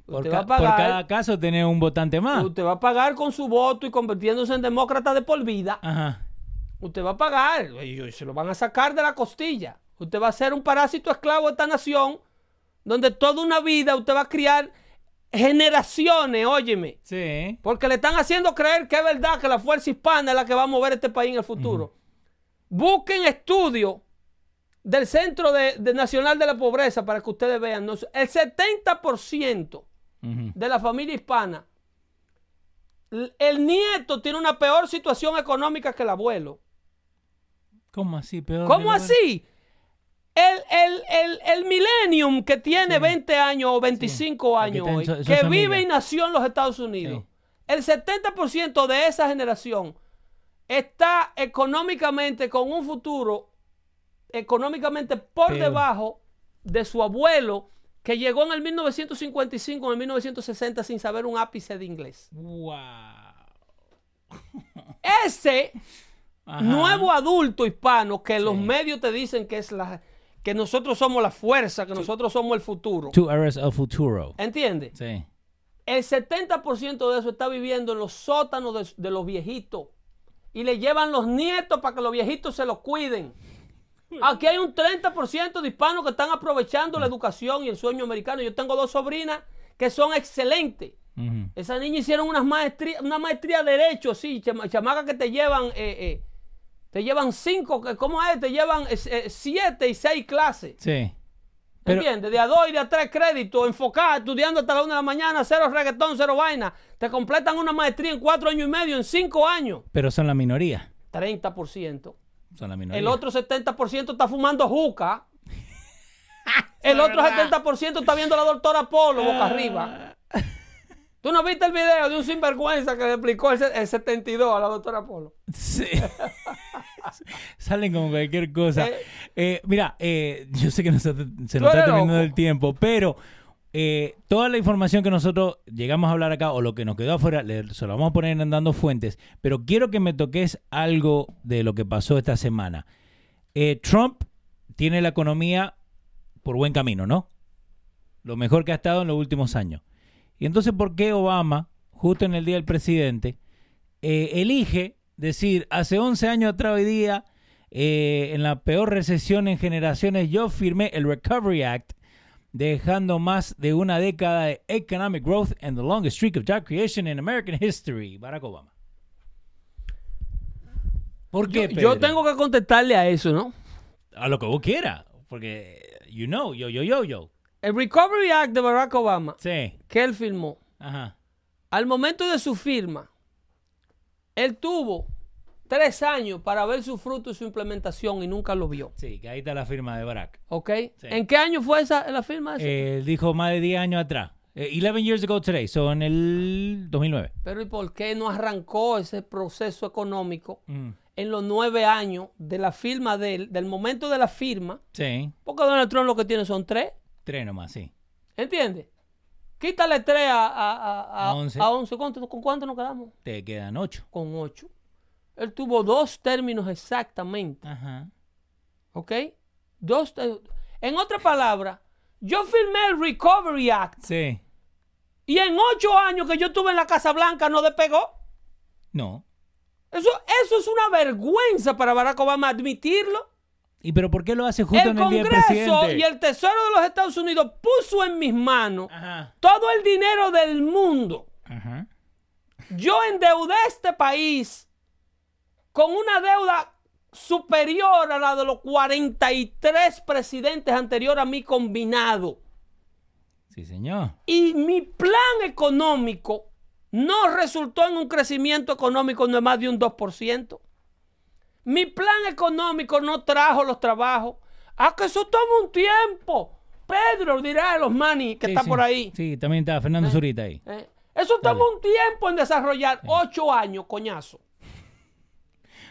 Por, Usted va a por pagar. cada caso tener un votante más. Usted va a pagar con su voto y convirtiéndose en demócrata de por vida. Ajá. Usted va a pagar. Ellos se lo van a sacar de la costilla. Usted va a ser un parásito esclavo de esta nación donde toda una vida usted va a criar generaciones, óyeme. Sí. Porque le están haciendo creer que es verdad que la fuerza hispana es la que va a mover este país en el futuro. Busquen estudios del Centro de, de Nacional de la Pobreza para que ustedes vean. ¿no? El 70% Ujú. de la familia hispana, el nieto tiene una peor situación económica que el abuelo. ¿Cómo así? Peor ¿Cómo así? El, el, el, el millennium que tiene 20 años o 25 el que años hoy, so- que vive y nació en los Estados Unidos, Sí. el 70% de esa generación está económicamente con un futuro económicamente por debajo de su abuelo que llegó en el 1955 en el 1960 sin saber un ápice de inglés. Wow. Ese Ajá. nuevo adulto hispano que los Sí. medios te dicen que es la que nosotros somos la fuerza, que nosotros somos el futuro. Two hours of futuro. ¿Entiendes? Sí. El 70% de eso está viviendo en los sótanos de, de los viejitos. Y le llevan los nietos para que los viejitos se los cuiden. Aquí hay un 30% de hispanos que están aprovechando la educación y el sueño americano. Yo tengo dos sobrinas que son excelentes. Esas niñas hicieron unas maestría, una maestría de derecho, sí, chama- chamacas que te llevan, eh, eh, te llevan cinco, que- ¿cómo es? Te llevan eh, eh, siete y seis clases. Sí. Pero- ¿Entiendes? De a dos y de a tres créditos, enfocadas, estudiando hasta la una de la mañana, cero reggaetón, cero vaina. Te completan una maestría en cuatro años y medio, en cinco años. Pero son la minoría. 30%. Son la minoría. El otro 70% está fumando juca. El otro 70% está viendo a la doctora Polo boca arriba. ¿Tú no viste el video de un sinvergüenza que le explicó el, el 72 a la doctora Polo? Sí. Salen como cualquier cosa. Eh. Eh, mira, eh, yo sé que nos- se nos está terminando loco. el tiempo, pero toda la información que nosotros llegamos a hablar acá o lo que nos quedó afuera, le- se lo vamos a poner en dando fuentes, pero quiero que me toques algo de lo que pasó esta semana. Trump tiene la economía por buen camino, ¿no? Lo mejor que ha estado en los últimos años. Y entonces, ¿por qué Obama, justo en el Día del Presidente, elige decir, hace 11 años atrás hoy día, eh, en la peor recesión en generaciones, yo firmé el Recovery Act, dejando más de una década de economic growth and the longest streak of job creation in American history. Barack Obama. ¿Por qué? Yo, tengo que contestarle a eso, ¿no? A lo que vos quieras. Porque, you know, yo, yo, yo, yo. El Recovery Act de Barack Obama, Sí. que él firmó, Ajá. al momento de su firma, él tuvo tres años para ver su fruto y su implementación y nunca lo vio. Sí, que ahí está la firma de Barack. ¿Ok? Sí. ¿En qué año fue esa la firma? esa? Eh, dijo más de 10 años atrás. Eh, 11 years ago today, so en el 2009. Pero ¿y por qué no arrancó ese proceso económico Mm. en los nueve años de la firma de él, del momento de la firma? Sí, Porque Donald Trump lo que tiene son tres. tres nomás, sí. ¿Entiendes? Quítale tres a, a, a, a- A once. a once. ¿Cuánto- ¿Con cuánto nos quedamos? Te quedan 8. Con ocho. Él tuvo dos términos exactamente. Ajá. ¿Ok? Dos. En otras palabras, yo firmé el Recovery Act Sí. y en ocho años que yo estuve en la Casa Blanca no despegó. No. Eso, eso es una vergüenza para Barack Obama admitirlo. ¿Y pero por qué lo hace justo el en el día del Congreso presidente? y el Tesoro de los Estados Unidos puso en mis manos Ajá. todo el dinero del mundo. Ajá. Yo endeudé este país con una deuda superior a la de los 43 presidentes anteriores a mí combinado. Sí, señor. Y mi plan económico no resultó en un crecimiento económico de más de un 2%. Mi plan económico no trajo los trabajos. Ah, que eso toma un tiempo. Pedro dirá a los manis que Sí, está sí. por ahí. Sí, también está Fernando Zurita ahí. Eh, Eso toma un tiempo en desarrollar. Ocho años, coñazo.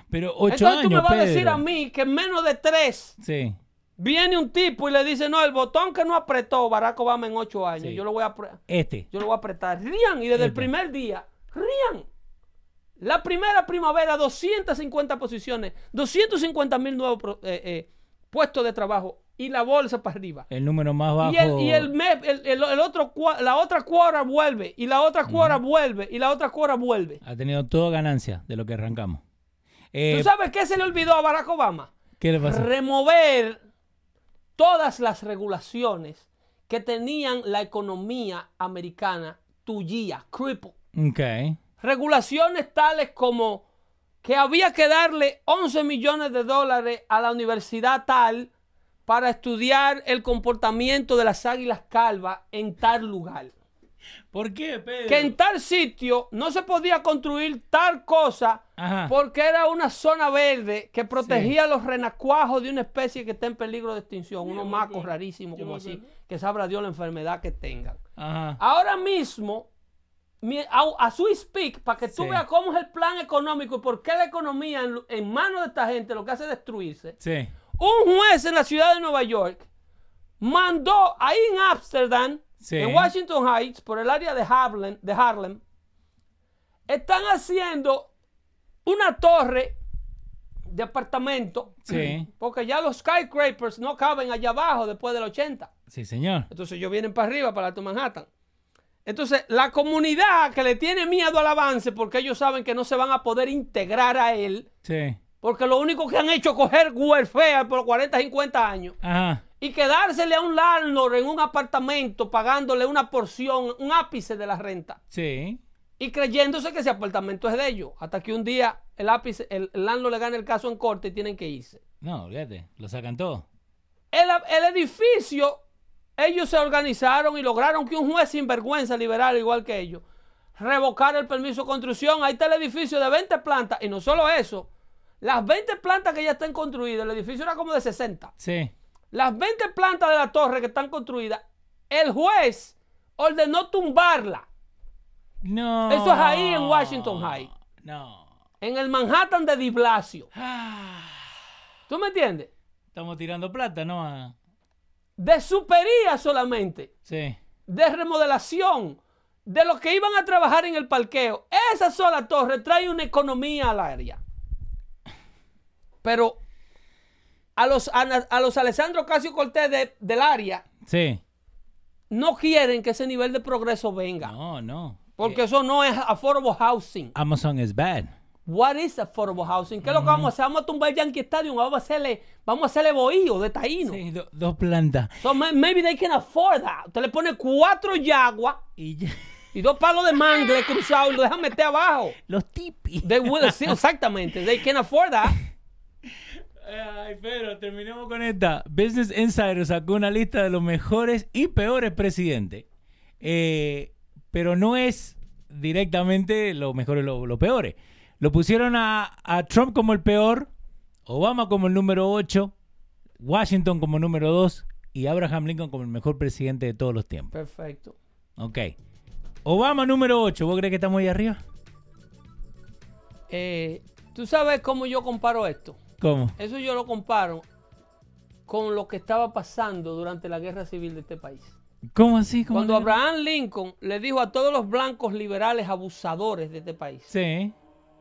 Pero ocho Entonces tú me años, vas a decir a mí que en menos de tres Sí. viene un tipo y le dice, no, el botón que no apretó Barack Obama en ocho años, Sí. yo lo voy a apre- Este. yo lo voy a apretar. Rían, y desde el Este. primer día, rían. La primera primavera, 250 posiciones, 250 mil nuevos eh, eh, puestos de trabajo y la bolsa para arriba. El número más bajo. Y, el, y el, otro, la otra cuadra vuelve, y la otra cuadra vuelve, y la otra cuadra vuelve. Ha tenido toda ganancia de lo que arrancamos. Eh, ¿Tú sabes qué se le olvidó a Barack Obama? ¿Qué le pasa? remover todas las regulaciones que tenían la economía americana tuya, cripple. Ok. Regulaciones tales como que había que darle 11 millones de dólares a la universidad tal para estudiar el comportamiento de las águilas calvas en tal lugar. ¿Por qué, Pedro? Que en tal sitio no se podía construir tal cosa Ajá. porque era una zona verde que protegía los renacuajos de una especie que está en peligro de extinción, unos macos rarísimos como así, que sabrá Dios la enfermedad que tengan. Ajá. Ahora mismo, mi- a, su speak, para que tú Sí. veas cómo es el plan económico y por qué la economía en, en manos de esta gente lo que hace es destruirse. Sí. Un juez en la ciudad de Nueva York mandó ahí en Amsterdam, Sí. en Washington Heights, por el área de Harlem, de Harlem, están haciendo una torre de apartamento. Sí. Porque ya los skyscrapers no caben allá abajo después del 80. Sí, señor. Entonces ellos vienen para arriba, para Alto Manhattan. Entonces, la comunidad que le tiene miedo al avance porque ellos saben que no se van a poder integrar a él, Sí. porque lo único que han hecho es coger welfare por 40, 50 años Ajá. y quedársele a un landlord en un apartamento pagándole una porción, un ápice de la renta Sí. y creyéndose que ese apartamento es de ellos, hasta que un día el ápice, el, el landlord le gane el caso en corte y tienen que irse. No, olvídate. Lo sacan todo. El, el edificio, ellos se organizaron y lograron que un juez sinvergüenza liberal, igual que ellos, revocara el permiso de construcción. Ahí está el edificio de 20 plantas. Y no solo eso, las 20 plantas que ya están construidas, el edificio era como de 60. Sí. Las 20 plantas de la torre que están construidas, el juez ordenó tumbarla No. Eso es ahí en Washington High. No. en el Manhattan de Di Blasio. Ah, ¿Tú me entiendes? Estamos tirando plata, ¿no? De supería solamente. Sí. de remodelación de los que iban a trabajar en el parqueo. Esa sola torre trae una economía al área. Pero a los, a, a los Alessandro Casio Cortés de- del área Sí. no quieren que ese nivel de progreso venga. No, no. Porque eso no es affordable housing. Amazon is bad. What is affordable housing? ¿Qué es lo que vamos a hacer? Vamos a tumbar Yankee Stadium, vamos a hacerle, vamos a hacerle bohío de taíno. Sí, do- dos plantas. So ma- maybe they can afford that. Usted le pone cuatro yaguas Y ya- y dos palos de mangle cruzados y lo deja meter abajo. Los tipis. They will, sí, exactamente. They can afford that. Ay, pero terminemos con esta. Business Insider sacó una lista de los mejores y peores presidentes. Eh, pero no es directamente los mejores los los peores. Lo pusieron a, a Trump como el peor, Obama como el número 8, Washington como número 2 y Abraham Lincoln como el mejor presidente de todos los tiempos. Perfecto. Ok. Obama número 8. ¿Vos crees que estamos ahí arriba? Eh, ¿Tú sabes cómo yo comparo esto? ¿Cómo? Eso yo lo comparo con lo que estaba pasando durante la guerra civil de este país. ¿Cómo así? ¿Cómo Cuando Abraham Lincoln le dijo a todos los blancos liberales abusadores de este país Sí.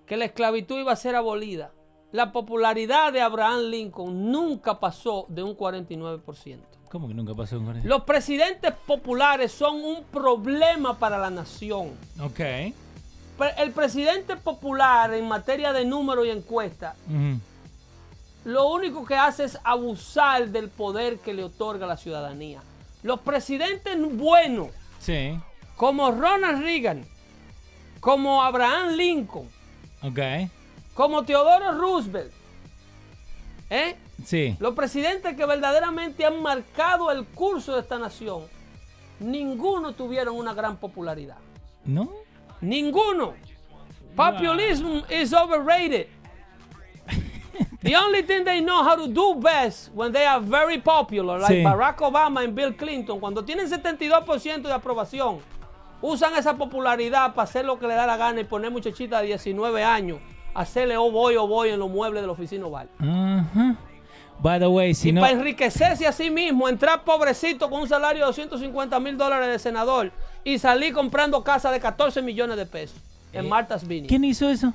Que la esclavitud iba a ser abolida, la popularidad de Abraham Lincoln nunca pasó de un 49%. ¿Cómo que nunca pasó con eso? Los presidentes populares son un problema para la nación. Ok. El presidente popular en materia de número y encuesta, lo único que hace es abusar del poder que le otorga la ciudadanía. Los presidentes buenos, Sí. como Ronald Reagan, como Abraham Lincoln, Ok. como Teodoro Roosevelt, ¿eh? Sí. los presidentes que verdaderamente han marcado el curso de esta nación, ninguno tuvieron una gran popularidad. ¿No? Ninguno. Populism is overrated. The only thing they know how to do best when they are very popular, like Sí. Barack Obama y Bill Clinton, cuando tienen 72% de aprobación, usan esa popularidad para hacer lo que le da la gana y poner muchachitas de 19 años, hacerle oh voy, oh voy en los muebles de la oficina oval. Ajá. By the way, si y no. para enriquecerse a sí mismo, entrar pobrecito con un salario de 250 mil dólares de senador y salir comprando casa de 14 millones de pesos en Martha's Vineyard. ¿Quién hizo eso?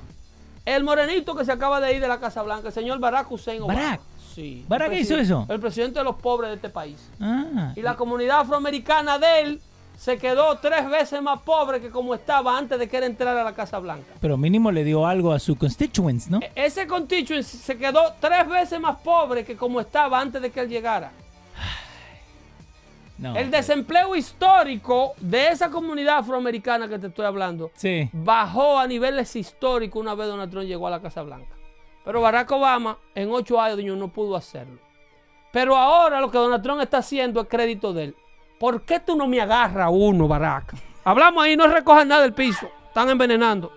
El morenito que se acaba de ir de la Casa Blanca, el señor Barack Hussein Obama. Barack. Sí. ¿Barack hizo eso? El presidente de los pobres de este país. Ah. Y la comunidad afroamericana de él se quedó tres veces más pobre que como estaba antes de que él entrara a la Casa Blanca. Pero mínimo le dio algo a sus constituents, ¿no? E- Ese constituency se quedó tres veces más pobre que como estaba antes de que él llegara. No. El desempleo histórico de esa comunidad afroamericana que te estoy hablando Sí. bajó a niveles históricos una vez Donald Trump llegó a la Casa Blanca. Pero Barack Obama en ocho años no pudo hacerlo. Pero ahora lo que Donald Trump está haciendo es crédito de él. ¿Por qué tú no me agarras uno, Barack? Hablamos ahí, no recojan nada del piso. Están envenenando.